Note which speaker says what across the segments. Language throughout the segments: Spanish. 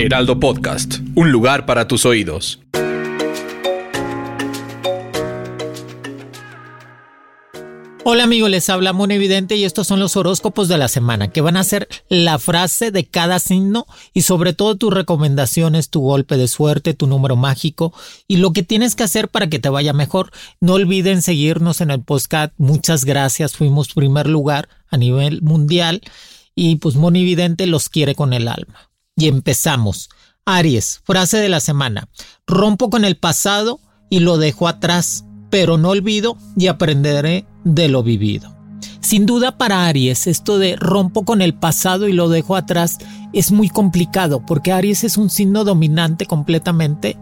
Speaker 1: Heraldo Podcast, un lugar para tus oídos.
Speaker 2: Hola amigos, les habla Mono Evidente y estos son los horóscopos de la semana, que van a ser la frase de cada signo y sobre todo tus recomendaciones, tu golpe de suerte, tu número mágico y lo que tienes que hacer para que te vaya mejor. No olviden seguirnos en el podcast. Muchas gracias, fuimos primer lugar a nivel mundial y pues Mono Evidente los quiere con el alma. Y empezamos. Aries, frase de la semana. Rompo con el pasado y lo dejo atrás pero no olvido y aprenderé de lo vivido. Sin duda para Aries esto de rompo con el pasado y lo dejo atrás es muy complicado porque Aries es un signo dominante completamente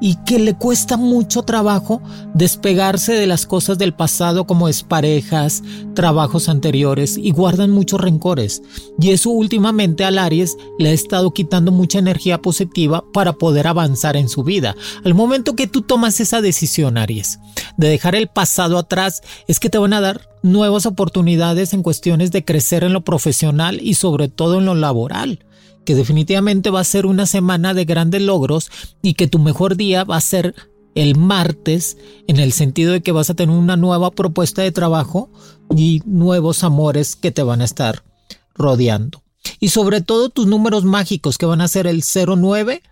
Speaker 2: y que le cuesta mucho trabajo despegarse de las cosas del pasado como es parejas, trabajos anteriores y guardan muchos rencores. Y eso últimamente al Aries le ha estado quitando mucha energía positiva para poder avanzar en su vida. Al momento que tú tomas esa decisión, Aries, de dejar el pasado atrás, es que te van a dar nuevas oportunidades en cuestiones de crecer en lo profesional y sobre todo en lo laboral que definitivamente va a ser una semana de grandes logros y que tu mejor día va a ser el martes en el sentido de que vas a tener una nueva propuesta de trabajo y nuevos amores que te van a estar rodeando. Y sobre todo tus números mágicos que van a ser el 09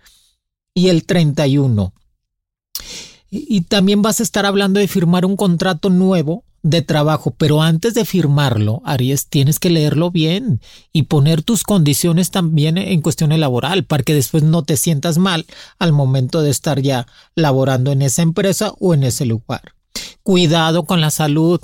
Speaker 2: y el 31. Y también vas a estar hablando de firmar un contrato nuevo de trabajo, pero antes de firmarlo, Aries, tienes que leerlo bien y poner tus condiciones también en cuestión laboral para que después no te sientas mal al momento de estar ya laborando en esa empresa o en ese lugar. Cuidado con la salud.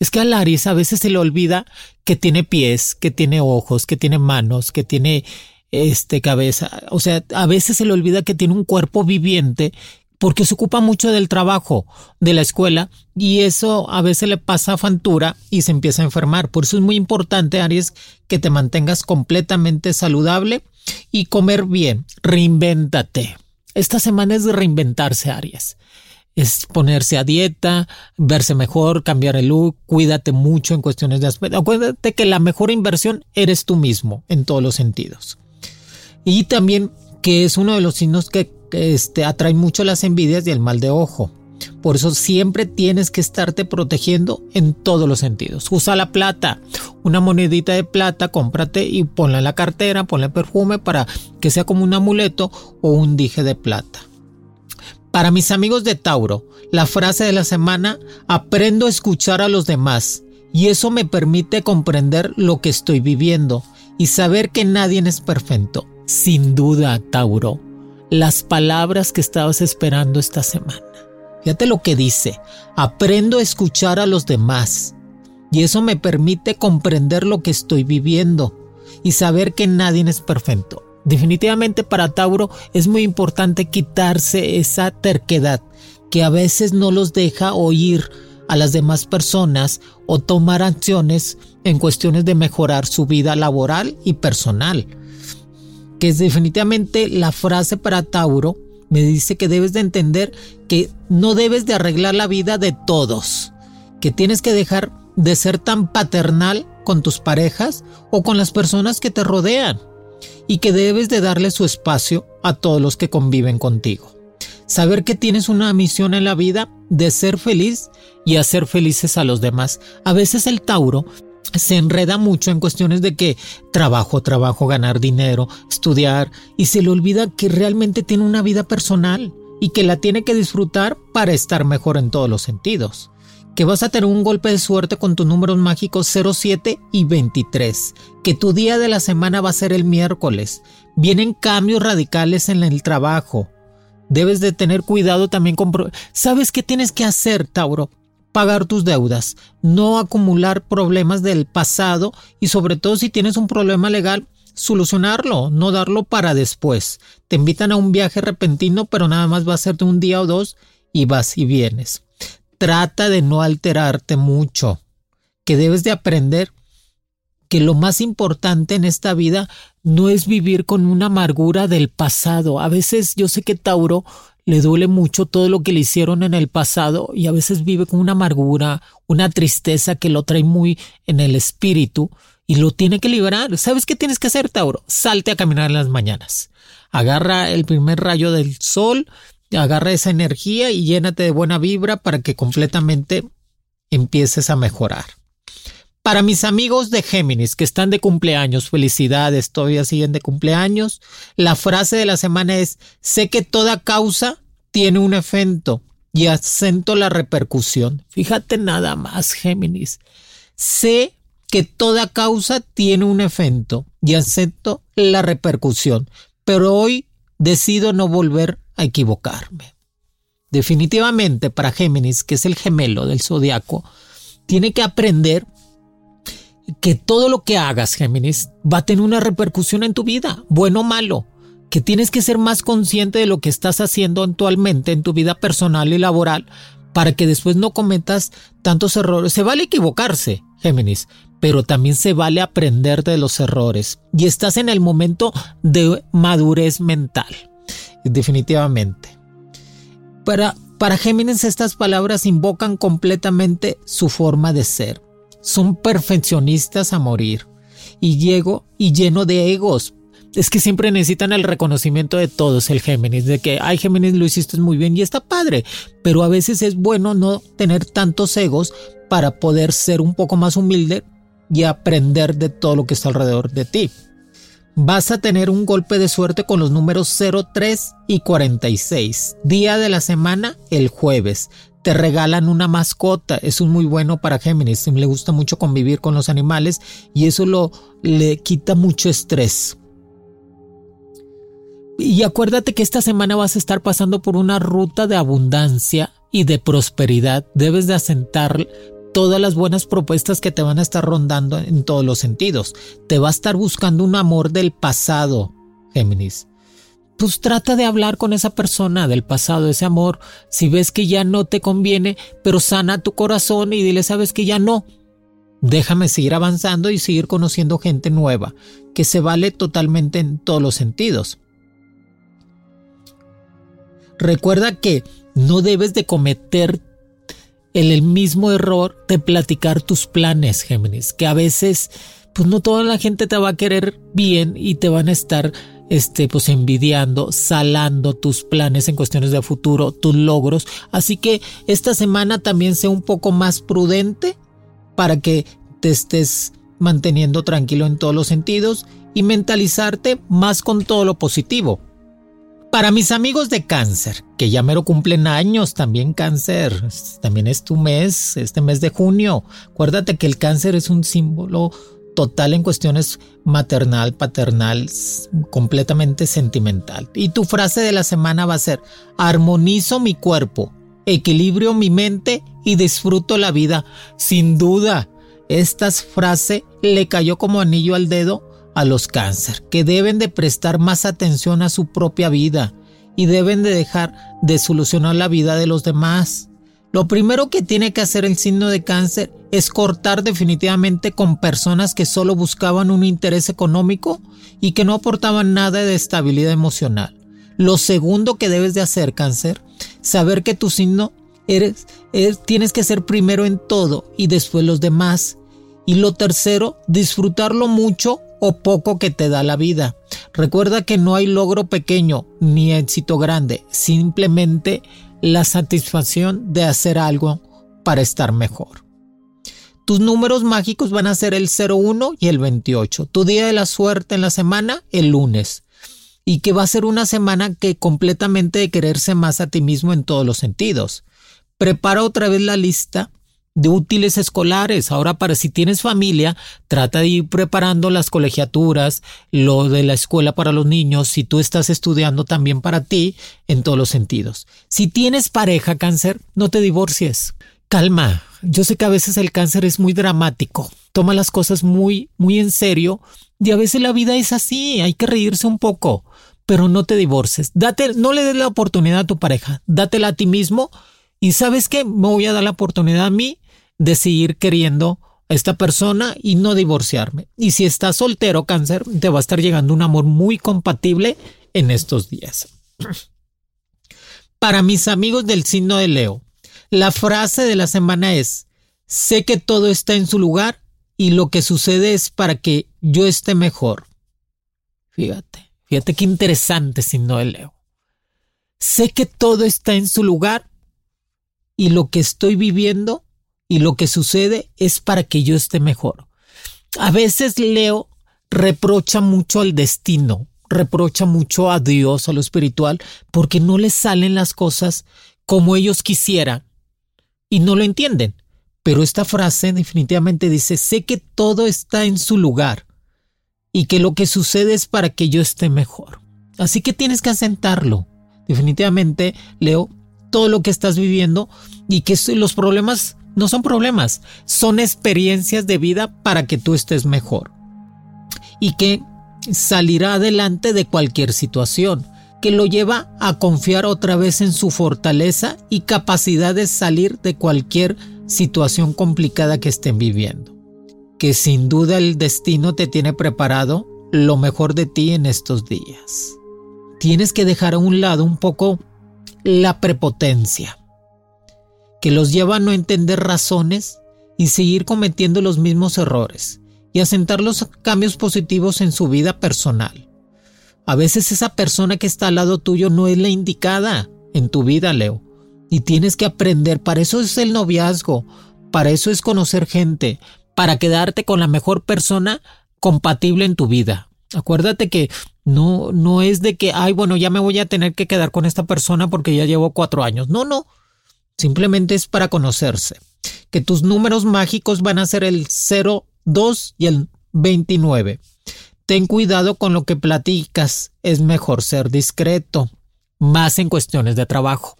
Speaker 2: Es que al Aries a veces se le olvida que tiene pies, que tiene ojos, que tiene manos, que tiene este cabeza. O sea, a veces se le olvida que tiene un cuerpo viviente porque se ocupa mucho del trabajo de la escuela y eso a veces le pasa a Fantura y se empieza a enfermar. Por eso es muy importante, Aries, que te mantengas completamente saludable y comer bien. Reinvéntate. Esta semana es de reinventarse, Aries. Es ponerse a dieta, verse mejor, cambiar el look, cuídate mucho en cuestiones de aspecto. Acuérdate que la mejor inversión eres tú mismo en todos los sentidos. Y también que es uno de los signos que este, atrae mucho las envidias y el mal de ojo. Por eso siempre tienes que estarte protegiendo en todos los sentidos. Usa la plata, una monedita de plata, cómprate y ponla en la cartera, ponle perfume para que sea como un amuleto o un dije de plata. Para mis amigos de Tauro, la frase de la semana, aprendo a escuchar a los demás y eso me permite comprender lo que estoy viviendo y saber que nadie es perfecto. Sin duda, Tauro, las palabras que estabas esperando esta semana. Fíjate lo que dice, aprendo a escuchar a los demás y eso me permite comprender lo que estoy viviendo y saber que nadie es perfecto. Definitivamente para Tauro es muy importante quitarse esa terquedad que a veces no los deja oír a las demás personas o tomar acciones en cuestiones de mejorar su vida laboral y personal que es definitivamente la frase para Tauro, me dice que debes de entender que no debes de arreglar la vida de todos, que tienes que dejar de ser tan paternal con tus parejas o con las personas que te rodean y que debes de darle su espacio a todos los que conviven contigo. Saber que tienes una misión en la vida de ser feliz y hacer felices a los demás. A veces el Tauro se enreda mucho en cuestiones de que trabajo, trabajo, ganar dinero, estudiar y se le olvida que realmente tiene una vida personal y que la tiene que disfrutar para estar mejor en todos los sentidos. Que vas a tener un golpe de suerte con tus números mágicos 07 y 23. Que tu día de la semana va a ser el miércoles. Vienen cambios radicales en el trabajo. Debes de tener cuidado también con... ¿Sabes qué tienes que hacer, Tauro? Pagar tus deudas, no acumular problemas del pasado y sobre todo si tienes un problema legal, solucionarlo, no darlo para después. Te invitan a un viaje repentino, pero nada más va a ser de un día o dos y vas y vienes. Trata de no alterarte mucho, que debes de aprender que lo más importante en esta vida no es vivir con una amargura del pasado. A veces yo sé que Tauro le duele mucho todo lo que le hicieron en el pasado y a veces vive con una amargura, una tristeza que lo trae muy en el espíritu y lo tiene que liberar. ¿Sabes qué tienes que hacer, Tauro? Salte a caminar en las mañanas. Agarra el primer rayo del sol, agarra esa energía y llénate de buena vibra para que completamente empieces a mejorar. Para mis amigos de Géminis que están de cumpleaños, felicidades, todavía siguen de cumpleaños. La frase de la semana es, sé que toda causa tiene un efecto y acento la repercusión. Fíjate nada más, Géminis. Sé que toda causa tiene un efecto y acento la repercusión, pero hoy decido no volver a equivocarme. Definitivamente para Géminis, que es el gemelo del zodiaco, tiene que aprender que todo lo que hagas, Géminis, va a tener una repercusión en tu vida, bueno o malo, que tienes que ser más consciente de lo que estás haciendo actualmente en tu vida personal y laboral para que después no cometas tantos errores. Se vale equivocarse, Géminis, pero también se vale aprender de los errores y estás en el momento de madurez mental, definitivamente. Para, para Géminis estas palabras invocan completamente su forma de ser son perfeccionistas a morir y llego y lleno de egos. Es que siempre necesitan el reconocimiento de todos el Géminis, de que, ay Géminis, lo hiciste muy bien y está padre, pero a veces es bueno no tener tantos egos para poder ser un poco más humilde y aprender de todo lo que está alrededor de ti. Vas a tener un golpe de suerte con los números 03 y 46. Día de la semana, el jueves te regalan una mascota. Es muy bueno para Géminis. Le gusta mucho convivir con los animales y eso lo le quita mucho estrés. Y acuérdate que esta semana vas a estar pasando por una ruta de abundancia y de prosperidad. Debes de asentar todas las buenas propuestas que te van a estar rondando en todos los sentidos. Te va a estar buscando un amor del pasado, Géminis pues trata de hablar con esa persona del pasado, ese amor. Si ves que ya no te conviene, pero sana tu corazón y dile, sabes que ya no. Déjame seguir avanzando y seguir conociendo gente nueva, que se vale totalmente en todos los sentidos. Recuerda que no debes de cometer el, mismo error de platicar tus planes, Géminis, que a veces pues no toda la gente te va a querer bien y te van a estar este, pues envidiando, salando tus planes en cuestiones de futuro, tus logros. Así que esta semana también sea un poco más prudente para que te estés manteniendo tranquilo en todos los sentidos y mentalizarte más con todo lo positivo. Para mis amigos de cáncer, que ya mero cumplen años, también cáncer, también es tu mes, este mes de junio. Acuérdate que el cáncer es un símbolo total en cuestiones maternal, paternal, completamente sentimental. Y tu frase de la semana va a ser, armonizo mi cuerpo, equilibrio mi mente y disfruto la vida. Sin duda, esta frase le cayó como anillo al dedo a los cáncer, que deben de prestar más atención a su propia vida y deben de dejar de solucionar la vida de los demás. Lo primero que tiene que hacer el signo de cáncer es cortar definitivamente con personas que solo buscaban un interés económico y que no aportaban nada de estabilidad emocional. Lo segundo que debes de hacer cáncer, saber que tu signo eres, tienes que ser primero en todo y después los demás. Y lo tercero, disfrutarlo mucho o poco que te da la vida. Recuerda que no hay logro pequeño ni éxito grande, simplemente la satisfacción de hacer algo para estar mejor. Tus números mágicos van a ser el 01 y el 28. Tu día de la suerte en la semana, el lunes. Y que va a ser una semana que completamente de quererse más a ti mismo en todos los sentidos. Prepara otra vez la lista de útiles escolares. Ahora, para si tienes familia, trata de ir preparando las colegiaturas, lo de la escuela para los niños, si tú estás estudiando también para ti, en todos los sentidos. Si tienes pareja cáncer, no te divorcies. calma. Yo sé que a veces el cáncer es muy dramático, toma las cosas muy, muy en serio y a veces la vida es así, hay que reírse un poco, pero no te divorces. Date, no le des la oportunidad a tu pareja, dátela a ti mismo y sabes qué, me voy a dar la oportunidad a mí de seguir queriendo a esta persona y no divorciarme. Y si estás soltero, cáncer, te va a estar llegando un amor muy compatible en estos días. Para mis amigos del signo de Leo, la frase de la semana es, sé que todo está en su lugar y lo que sucede es para que yo esté mejor. Fíjate, fíjate qué interesante signo de Leo. Sé que todo está en su lugar y lo que estoy viviendo y lo que sucede es para que yo esté mejor. A veces Leo reprocha mucho al destino, reprocha mucho a Dios, a lo espiritual, porque no les salen las cosas como ellos quisieran y no lo entienden. Pero esta frase definitivamente dice, sé que todo está en su lugar y que lo que sucede es para que yo esté mejor. Así que tienes que asentarlo. Definitivamente, Leo, todo lo que estás viviendo y que los problemas no son problemas, son experiencias de vida para que tú estés mejor. Y que salirá adelante de cualquier situación, que lo lleva a confiar otra vez en su fortaleza y capacidad de salir de cualquier situación complicada que estén viviendo. Que sin duda el destino te tiene preparado lo mejor de ti en estos días. Tienes que dejar a un lado un poco la prepotencia, que los lleva a no entender razones y seguir cometiendo los mismos errores y asentar los cambios positivos en su vida personal. A veces esa persona que está al lado tuyo no es la indicada en tu vida, Leo. Y tienes que aprender, para eso es el noviazgo, para eso es conocer gente, para quedarte con la mejor persona compatible en tu vida. Acuérdate que no, no es de que, ay, bueno, ya me voy a tener que quedar con esta persona porque ya llevo cuatro años. No, no. Simplemente es para conocerse. Que tus números mágicos van a ser el 0, 2 y el 29. Ten cuidado con lo que platicas, es mejor ser discreto, más en cuestiones de trabajo.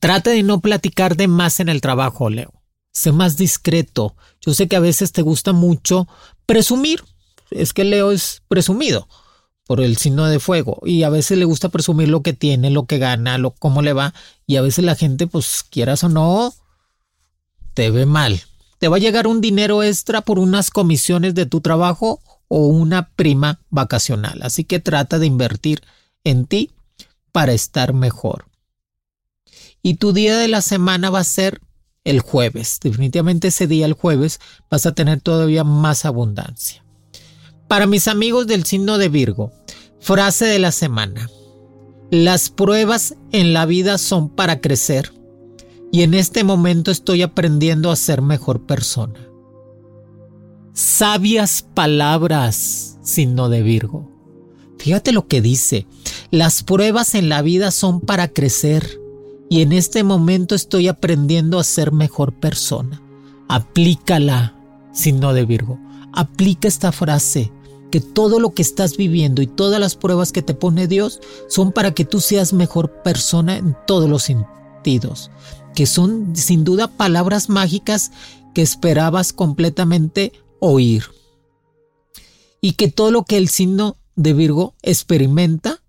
Speaker 2: Trata de no platicar de más en el trabajo, Leo. Sé más discreto. Yo sé que a veces te gusta mucho presumir. Es que Leo es presumido por el signo de fuego y a veces le gusta presumir lo que tiene, lo que gana, lo cómo le va y a veces la gente pues quieras o no te ve mal te va a llegar un dinero extra por unas comisiones de tu trabajo o una prima vacacional. Así que trata de invertir en ti para estar mejor. Y tu día de la semana va a ser el jueves. Definitivamente ese día, el jueves, vas a tener todavía más abundancia. Para mis amigos del signo de Virgo, frase de la semana. Las pruebas en la vida son para crecer y en este momento estoy aprendiendo a ser mejor persona. Sabias palabras, signo de Virgo. Fíjate lo que dice, las pruebas en la vida son para crecer y en este momento estoy aprendiendo a ser mejor persona. Aplícala, signo de Virgo. Aplica esta frase, que todo lo que estás viviendo y todas las pruebas que te pone Dios son para que tú seas mejor persona en todos los sentidos que son sin duda palabras mágicas que esperabas completamente oír. Y que todo lo que el signo de Virgo experimenta,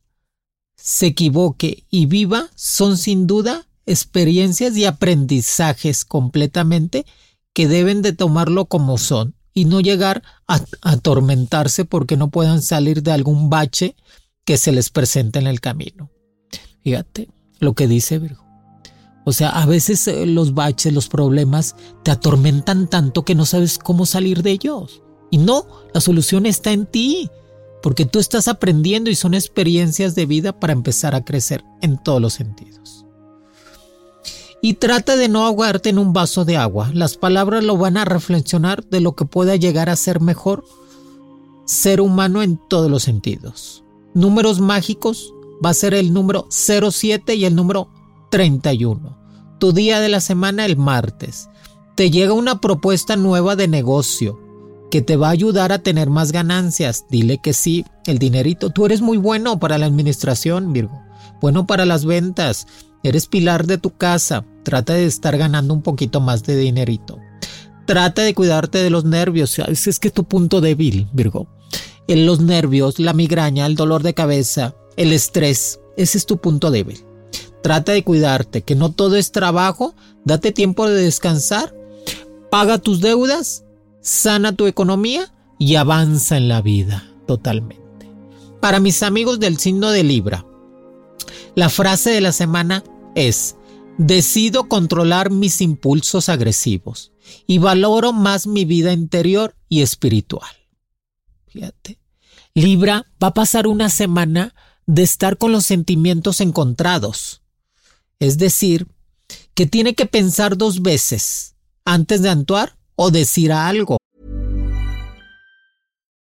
Speaker 2: se equivoque y viva son sin duda experiencias y aprendizajes completamente que deben de tomarlo como son y no llegar a atormentarse porque no puedan salir de algún bache que se les presente en el camino. Fíjate lo que dice Virgo. O sea, a veces eh, los baches, los problemas te atormentan tanto que no sabes cómo salir de ellos. Y no, la solución está en ti, porque tú estás aprendiendo y son experiencias de vida para empezar a crecer en todos los sentidos. Y trata de no ahogarte en un vaso de agua. Las palabras lo van a reflexionar de lo que pueda llegar a ser mejor ser humano en todos los sentidos. Números mágicos va a ser el número 07 y el número 31 tu día de la semana el martes. Te llega una propuesta nueva de negocio que te va a ayudar a tener más ganancias. Dile que sí, el dinerito. Tú eres muy bueno para la administración, Virgo. Bueno para las ventas. Eres pilar de tu casa. Trata de estar ganando un poquito más de dinerito. Trata de cuidarte de los nervios. Es que es tu punto débil, Virgo. En los nervios, la migraña, el dolor de cabeza, el estrés. Ese es tu punto débil. Trata de cuidarte, que no todo es trabajo. Date tiempo de descansar. Paga tus deudas. Sana tu economía y avanza en la vida totalmente. Para mis amigos del signo de Libra, la frase de la semana es, decido controlar mis impulsos agresivos y valoro más mi vida interior y espiritual. Fíjate, Libra va a pasar una semana de estar con los sentimientos encontrados. Es decir, que tiene que pensar dos veces antes de actuar o decir algo.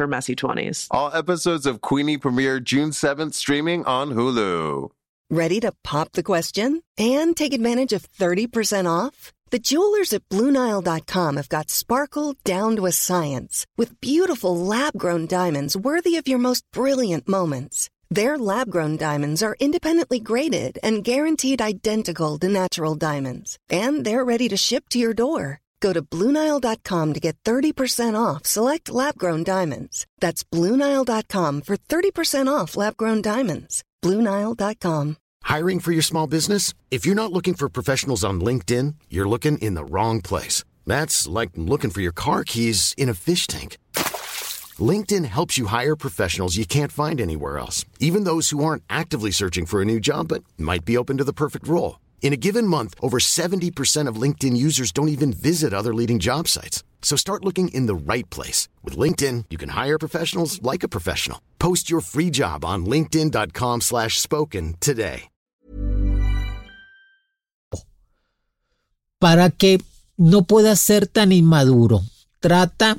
Speaker 3: her messy 20s.
Speaker 4: All episodes of Queenie premiere June 7th streaming on Hulu.
Speaker 5: Ready to pop the question and take advantage of 30% off? The jewelers at Bluenile.com have got sparkle down to a science with beautiful lab grown diamonds worthy of your most brilliant moments. Their lab grown diamonds are independently graded and guaranteed identical to natural diamonds, and they're ready to ship to your door. Go to Bluenile.com to get 30% off select lab grown diamonds. That's Bluenile.com for 30% off lab grown diamonds. Bluenile.com.
Speaker 6: Hiring for your small business? If you're not looking for professionals on LinkedIn, you're looking in the wrong place. That's like looking for your car keys in a fish tank. LinkedIn helps you hire professionals you can't find anywhere else, even those who aren't actively searching for a new job but might be open to the perfect role. In a given month, over 70% of LinkedIn users don't even visit other leading job sites. So start looking in the right place. With LinkedIn, you can hire professionals like a professional. Post your free job on linkedin.com slash spoken today.
Speaker 2: Para que no puedas ser tan inmaduro, trata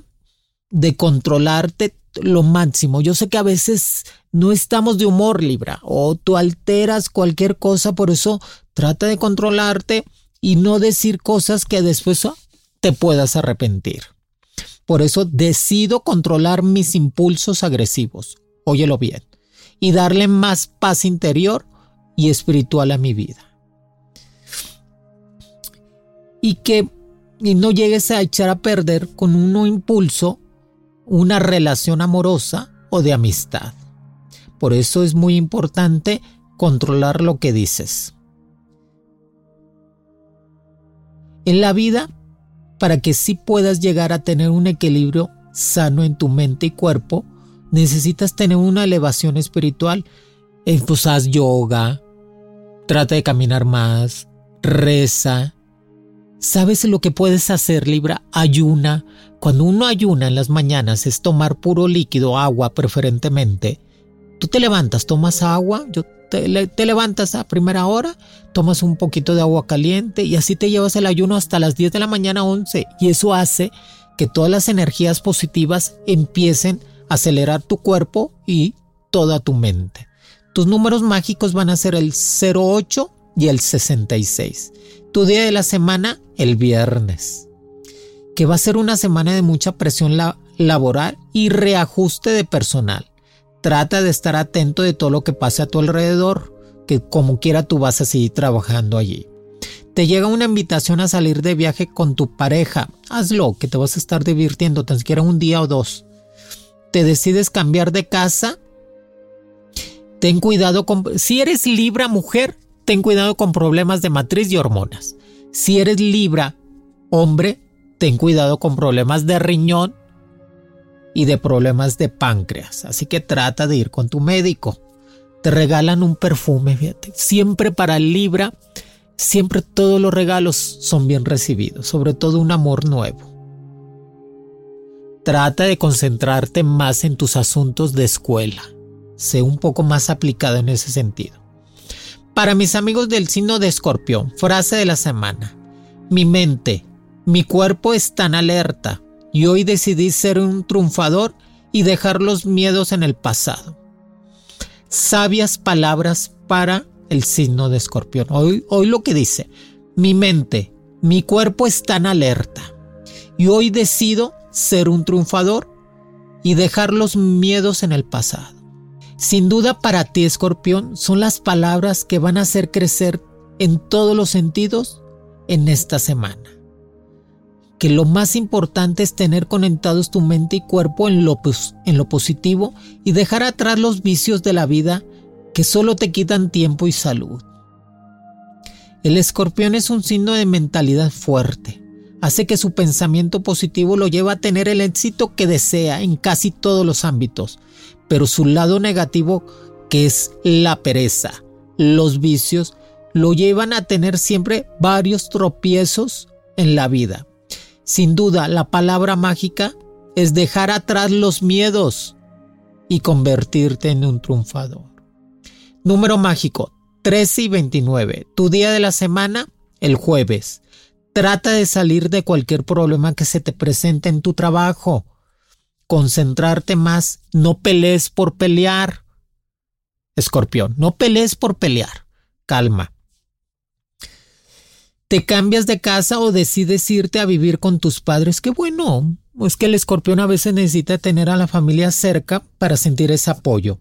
Speaker 2: de controlarte lo máximo. Yo sé que a veces no estamos de humor, Libra, o tú alteras cualquier cosa, por eso trata de controlarte y no decir cosas que después te puedas arrepentir. Por eso decido controlar mis impulsos agresivos, óyelo bien, y darle más paz interior y espiritual a mi vida. Y que no llegues a echar a perder con un impulso una relación amorosa o de amistad. Por eso es muy importante controlar lo que dices. En la vida, para que sí puedas llegar a tener un equilibrio sano en tu mente y cuerpo, necesitas tener una elevación espiritual. Eh, pues yoga, trata de caminar más, reza. ¿Sabes lo que puedes hacer, Libra? Ayuna. Cuando uno ayuna en las mañanas es tomar puro líquido, agua preferentemente. Tú te levantas, tomas agua, yo te, levantas a primera hora, tomas un poquito de agua caliente y así te llevas el ayuno hasta las 10 de la mañana 11 y eso hace que todas las energías positivas empiecen a acelerar tu cuerpo y toda tu mente. Tus números mágicos van a ser el 08 y el 66. Tu día de la semana, el viernes. Que va a ser una semana de mucha presión laboral y reajuste de personal. Trata de estar atento de todo lo que pase a tu alrededor, que como quiera tú vas a seguir trabajando allí. Te llega una invitación a salir de viaje con tu pareja. Hazlo, que te vas a estar divirtiendo tan siquiera un día o dos. Te decides cambiar de casa. Ten cuidado con... Si eres Libra mujer, ten cuidado con problemas de matriz y hormonas. Si eres Libra hombre, ten cuidado con problemas de riñón y de problemas de páncreas. Así que trata de ir con tu médico. Te regalan un perfume, fíjate. Siempre para Libra, siempre todos los regalos son bien recibidos, sobre todo un amor nuevo. Trata de concentrarte más en tus asuntos de escuela. Sé un poco más aplicado en ese sentido. Para mis amigos del signo de escorpión, frase de la semana. Mi mente, mi cuerpo están alerta y hoy decidí ser un triunfador y dejar los miedos en el pasado. Sabias palabras para el signo de escorpión. Hoy, hoy lo que dice, mi mente, mi cuerpo están alerta y hoy decido ser un triunfador y dejar los miedos en el pasado. Sin duda para ti, escorpión, son las palabras que van a hacer crecer en todos los sentidos en esta semana. Que lo más importante es tener conectados tu mente y cuerpo en lo, en lo positivo y dejar atrás los vicios de la vida que solo te quitan tiempo y salud. El escorpión es un signo de mentalidad fuerte. Hace que su pensamiento positivo lo lleva a tener el éxito que desea en casi todos los ámbitos, pero su lado negativo, que es la pereza, los vicios, lo llevan a tener siempre varios tropiezos en la vida. Sin duda, la palabra mágica es dejar atrás los miedos y convertirte en un triunfador. Número mágico 13 y 29. Tu día de la semana, el jueves. Trata de salir de cualquier problema que se te presente en tu trabajo. Concentrarte más. No pelees por pelear. Escorpión, no pelees por pelear. Calma. ¿Te cambias de casa o decides irte a vivir con tus padres? Qué bueno. Es que el escorpión a veces necesita tener a la familia cerca para sentir ese apoyo.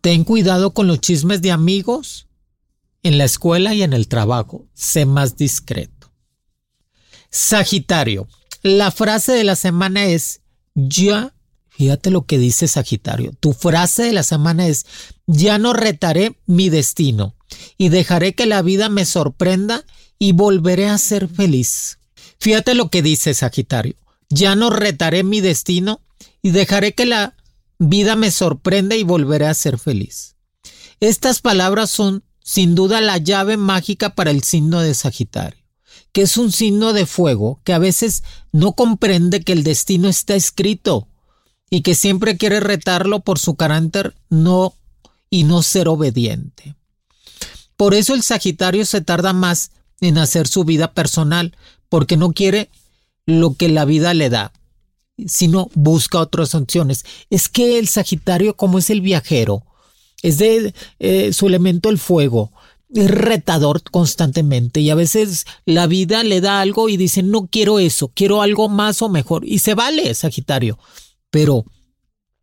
Speaker 2: Ten cuidado con los chismes de amigos en la escuela y en el trabajo. Sé más discreto. Sagitario. La frase de la semana es ya. Fíjate lo que dice Sagitario. Tu frase de la semana es ya no retaré mi destino y dejaré que la vida me sorprenda y volveré a ser feliz. Fíjate lo que dice Sagitario. Ya no retaré mi destino y dejaré que la vida me sorprende y volveré a ser feliz. Estas palabras son sin duda la llave mágica para el signo de Sagitario, que es un signo de fuego que a veces no comprende que el destino está escrito y que siempre quiere retarlo por su carácter no y no ser obediente. Por eso el Sagitario se tarda más en hacer su vida personal, porque no quiere lo que la vida le da, sino busca otras opciones. Es que el Sagitario, como es el viajero, es de eh, su elemento el fuego, es retador constantemente y a veces la vida le da algo y dice no quiero eso, quiero algo más o mejor y se vale Sagitario, pero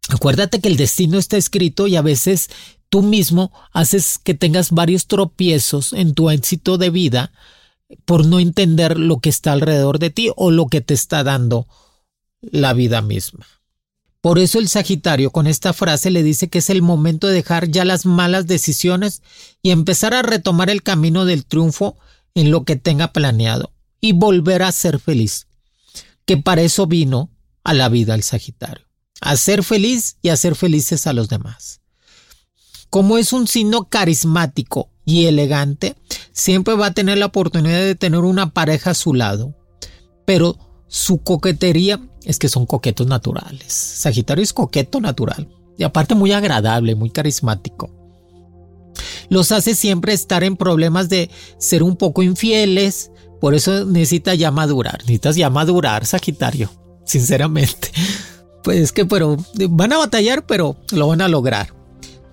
Speaker 2: acuérdate que el destino está escrito y a veces tú mismo haces que tengas varios tropiezos en tu éxito de vida por no entender lo que está alrededor de ti o lo que te está dando la vida misma. Por eso el Sagitario con esta frase le dice que es el momento de dejar ya las malas decisiones y empezar a retomar el camino del triunfo en lo que tenga planeado y volver a ser feliz. Que para eso vino a la vida el Sagitario, a ser feliz y a ser felices a los demás. Como es un signo carismático y elegante, siempre va a tener la oportunidad de tener una pareja a su lado, pero su coquetería es que son coquetos naturales. Sagitario es coqueto natural y aparte muy agradable, muy carismático. Los hace siempre estar en problemas de ser un poco infieles, por eso necesita ya madurar. Necesitas ya madurar, Sagitario, sinceramente. Pues es que, pero van a batallar, pero lo van a lograr.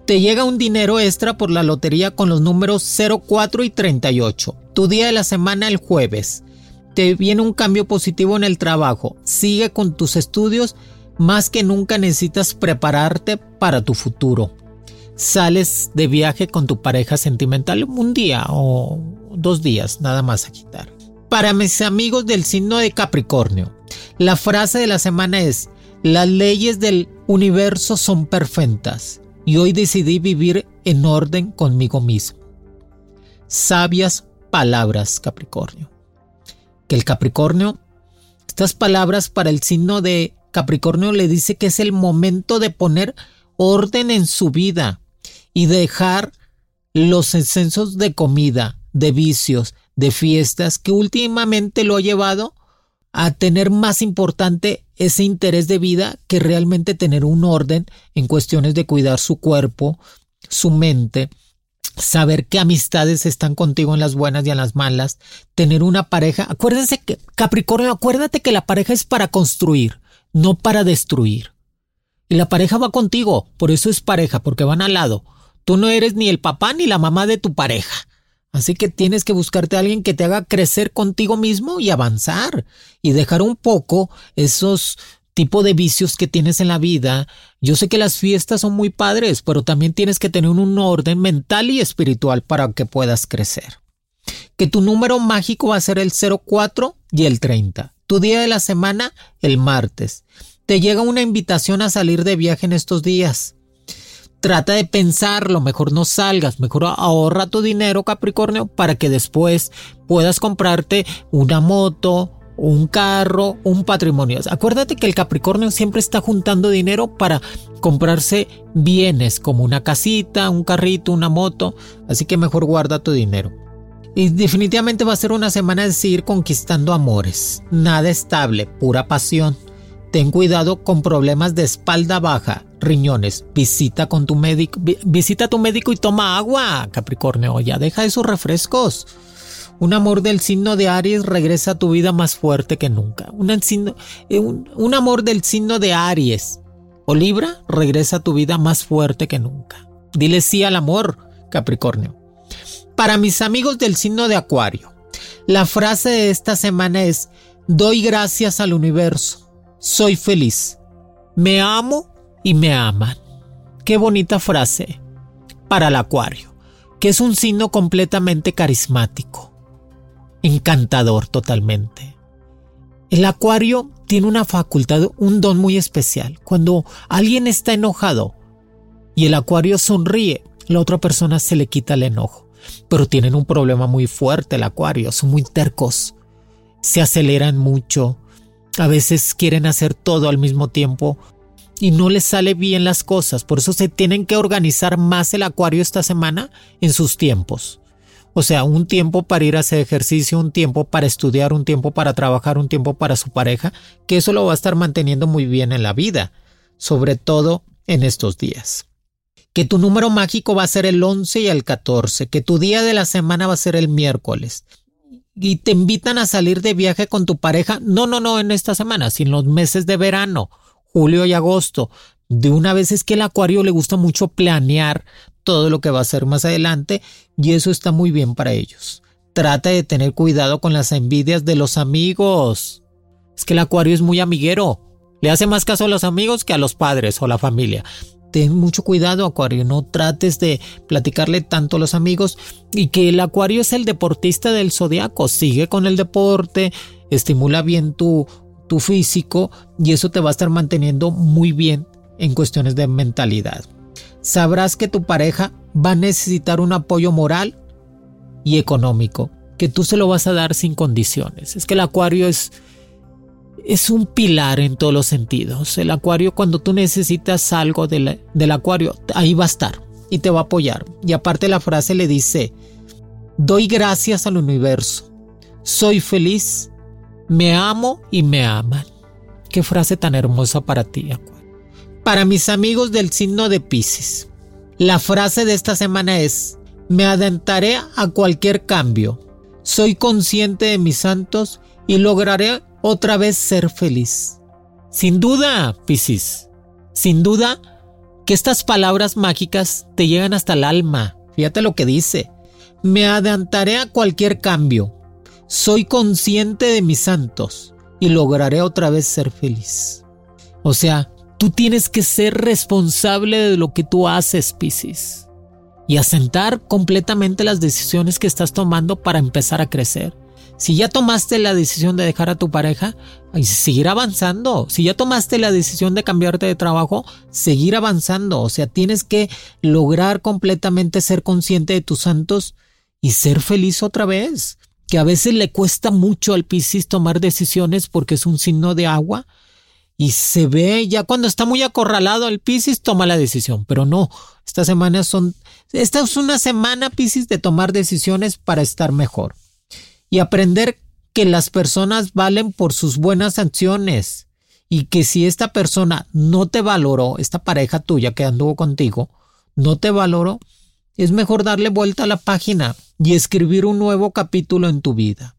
Speaker 2: Te llega un dinero extra por la lotería con los números 04 y 38. Tu día de la semana el jueves te viene un cambio positivo en el trabajo, sigue con tus estudios, más que nunca necesitas prepararte para tu futuro. Sales de viaje con tu pareja sentimental un día o dos días, nada más a quitar. Para mis amigos del signo de Capricornio, la frase de la semana es, las leyes del universo son perfectas y hoy decidí vivir en orden conmigo mismo. Sabias palabras, Capricornio que el Capricornio, estas palabras para el signo de Capricornio le dice que es el momento de poner orden en su vida y dejar los excesos de comida, de vicios, de fiestas que últimamente lo ha llevado a tener más importante ese interés de vida que realmente tener un orden en cuestiones de cuidar su cuerpo, su mente saber qué amistades están contigo en las buenas y en las malas, tener una pareja. Acuérdense que, Capricornio, acuérdate que la pareja es para construir, no para destruir. Y la pareja va contigo, por eso es pareja, porque van al lado. Tú no eres ni el papá ni la mamá de tu pareja. Así que tienes que buscarte a alguien que te haga crecer contigo mismo y avanzar y dejar un poco esos tipo de vicios que tienes en la vida. Yo sé que las fiestas son muy padres, pero también tienes que tener un orden mental y espiritual para que puedas crecer. Que tu número mágico va a ser el 04 y el 30. Tu día de la semana, el martes. Te llega una invitación a salir de viaje en estos días. Trata de pensarlo, mejor no salgas, mejor ahorra tu dinero Capricornio para que después puedas comprarte una moto, un carro, un patrimonio. Acuérdate que el Capricornio siempre está juntando dinero para comprarse bienes como una casita, un carrito, una moto, así que mejor guarda tu dinero. Y definitivamente va a ser una semana de seguir conquistando amores. Nada estable, pura pasión. Ten cuidado con problemas de espalda baja, riñones. Visita con tu médico, visita a tu médico y toma agua, Capricornio. Ya deja esos refrescos. Un amor del signo de Aries regresa a tu vida más fuerte que nunca. Un, eh, un, amor del signo de Aries o Libra regresa a tu vida más fuerte que nunca. Dile sí al amor, Capricornio. Para mis amigos del signo de Acuario, la frase de esta semana es, doy gracias al universo, soy feliz, me amo y me aman. Qué bonita frase para el Acuario, que es un signo completamente carismático encantador totalmente. El acuario tiene una facultad, un don muy especial. Cuando alguien está enojado y el acuario sonríe, la otra persona se le quita el enojo. Pero tienen un problema muy fuerte el acuario, son muy tercos, se aceleran mucho, a veces quieren hacer todo al mismo tiempo y no les sale bien las cosas, por eso se tienen que organizar más el acuario esta semana en sus tiempos. O sea, un tiempo para ir a hacer ejercicio, un tiempo para estudiar, un tiempo para trabajar, un tiempo para su pareja, que eso lo va a estar manteniendo muy bien en la vida, sobre todo en estos días. Que tu número mágico va a ser el 11 y el 14, que tu día de la semana va a ser el miércoles. Y te invitan a salir de viaje con tu pareja, no, no, no en esta semana, sino en los meses de verano, julio y agosto. De una vez es que el acuario le gusta mucho planear todo lo que va a ser más adelante y eso está muy bien para ellos. Trata de tener cuidado con las envidias de los amigos. Es que el acuario es muy amiguero. Le hace más caso a los amigos que a los padres o la familia. Ten mucho cuidado, Acuario. No trates de platicarle tanto a los amigos. Y que el Acuario es el deportista del zodiaco. Sigue con el deporte, estimula bien tu, tu físico y eso te va a estar manteniendo muy bien en cuestiones de mentalidad sabrás que tu pareja va a necesitar un apoyo moral y económico, que tú se lo vas a dar sin condiciones. Es que el acuario es, es un pilar en todos los sentidos. El acuario cuando tú necesitas algo del, acuario, ahí va a estar y te va a apoyar. Y aparte la frase le dice, doy gracias al universo, soy feliz, me amo y me aman. Qué frase tan hermosa para ti, Acuario. Para mis amigos del signo de Pisces, la frase de esta semana es, me adentraré a cualquier cambio, soy consciente de mis santos y lograré otra vez ser feliz. Sin duda, Pisces, sin duda que estas palabras mágicas te llegan hasta el alma. Fíjate lo que dice. Me adentraré a cualquier cambio. Soy consciente de mis santos y lograré otra vez ser feliz. O sea, Tú tienes que ser responsable de lo que tú haces, Piscis, y asentar completamente las decisiones que estás tomando para empezar a crecer. Si ya tomaste la decisión de dejar a tu pareja, seguir avanzando. Si ya tomaste la decisión de cambiarte de trabajo, seguir avanzando. O sea, tienes que lograr completamente ser consciente de tus santos y ser feliz otra vez. Que a veces le cuesta mucho al Piscis tomar decisiones porque es un signo de agua y se ve ya cuando está muy acorralado el Piscis toma la decisión, pero no, estas semanas son, esta es una semana Piscis de tomar decisiones para estar mejor y aprender que las personas valen por sus buenas acciones y que si esta persona no te valoró, esta pareja tuya que anduvo contigo, no te valoró, es mejor darle vuelta a la página y escribir un nuevo capítulo en tu vida.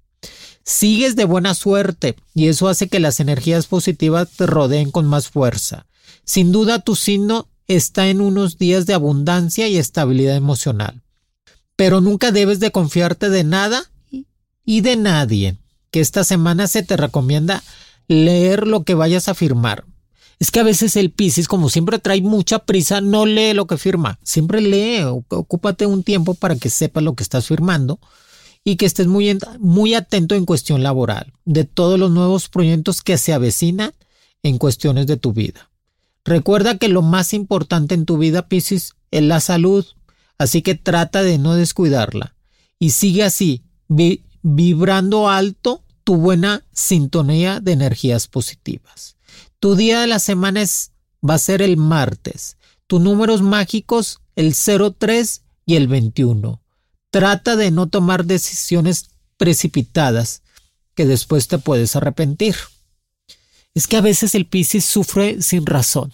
Speaker 2: Sigues de buena suerte y eso hace que las energías positivas te rodeen con más fuerza. Sin duda tu signo está en unos días de abundancia y estabilidad emocional. Pero nunca debes de confiarte de nada y de nadie. Que esta semana se te recomienda leer lo que vayas a firmar. Es que a veces el Piscis, como siempre trae mucha prisa, no lee lo que firma. Siempre lee, ocúpate un tiempo para que sepas lo que estás firmando y que estés muy, muy atento en cuestión laboral, de todos los nuevos proyectos que se avecinan en cuestiones de tu vida. Recuerda que lo más importante en tu vida, Piscis, es la salud, así que trata de no descuidarla y sigue así, vibrando alto tu buena sintonía de energías positivas. Tu día de la semana es, va a ser el martes. Tus números mágicos el 03 y el 21. Trata de no tomar decisiones precipitadas que después te puedes arrepentir es que a veces el Piscis sufre sin razón.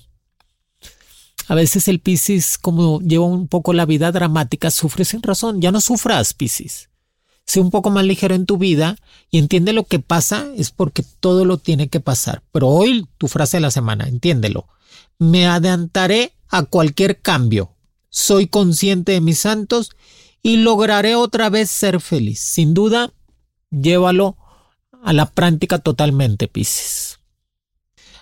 Speaker 2: A veces el Piscis, como lleva un poco la vida dramática, sufre sin razón. Ya no sufras, Piscis. Sé un poco más ligero en tu vida y entiende lo que pasa es porque todo lo tiene que pasar. Pero hoy tu frase de la semana, entiéndelo. Me adelantaré a cualquier cambio. Soy consciente de mis santos y lograré otra vez ser feliz. Sin duda, llévalo a la práctica totalmente, Piscis.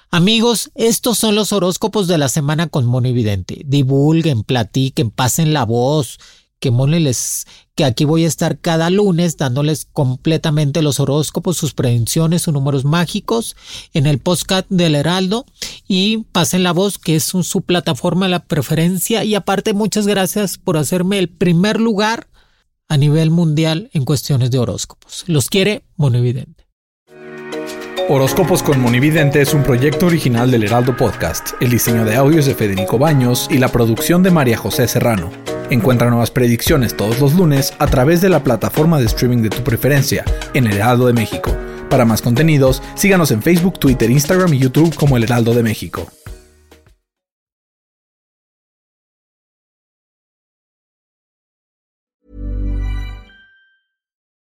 Speaker 2: Amigos, estos son los horóscopos de la semana con Moni Vidente. Divulguen, platiquen, pasen la voz, que les, que aquí voy a estar cada lunes dándoles completamente los horóscopos, sus predicciones, sus números mágicos en el podcast del Heraldo y pasen la voz, que es su plataforma la preferencia y aparte muchas gracias por hacerme el primer lugar a nivel mundial en cuestiones de horóscopos. Los quiere Moni Vidente.
Speaker 1: Horóscopos con Monividente es un proyecto original del Heraldo Podcast. El diseño de audios de Federico Baños y la producción de María José Serrano. Encuentra nuevas predicciones todos los lunes a través de la plataforma de streaming de tu preferencia en El Heraldo de México. Para más contenidos, síganos en Facebook, Twitter, Instagram y YouTube como El Heraldo de México.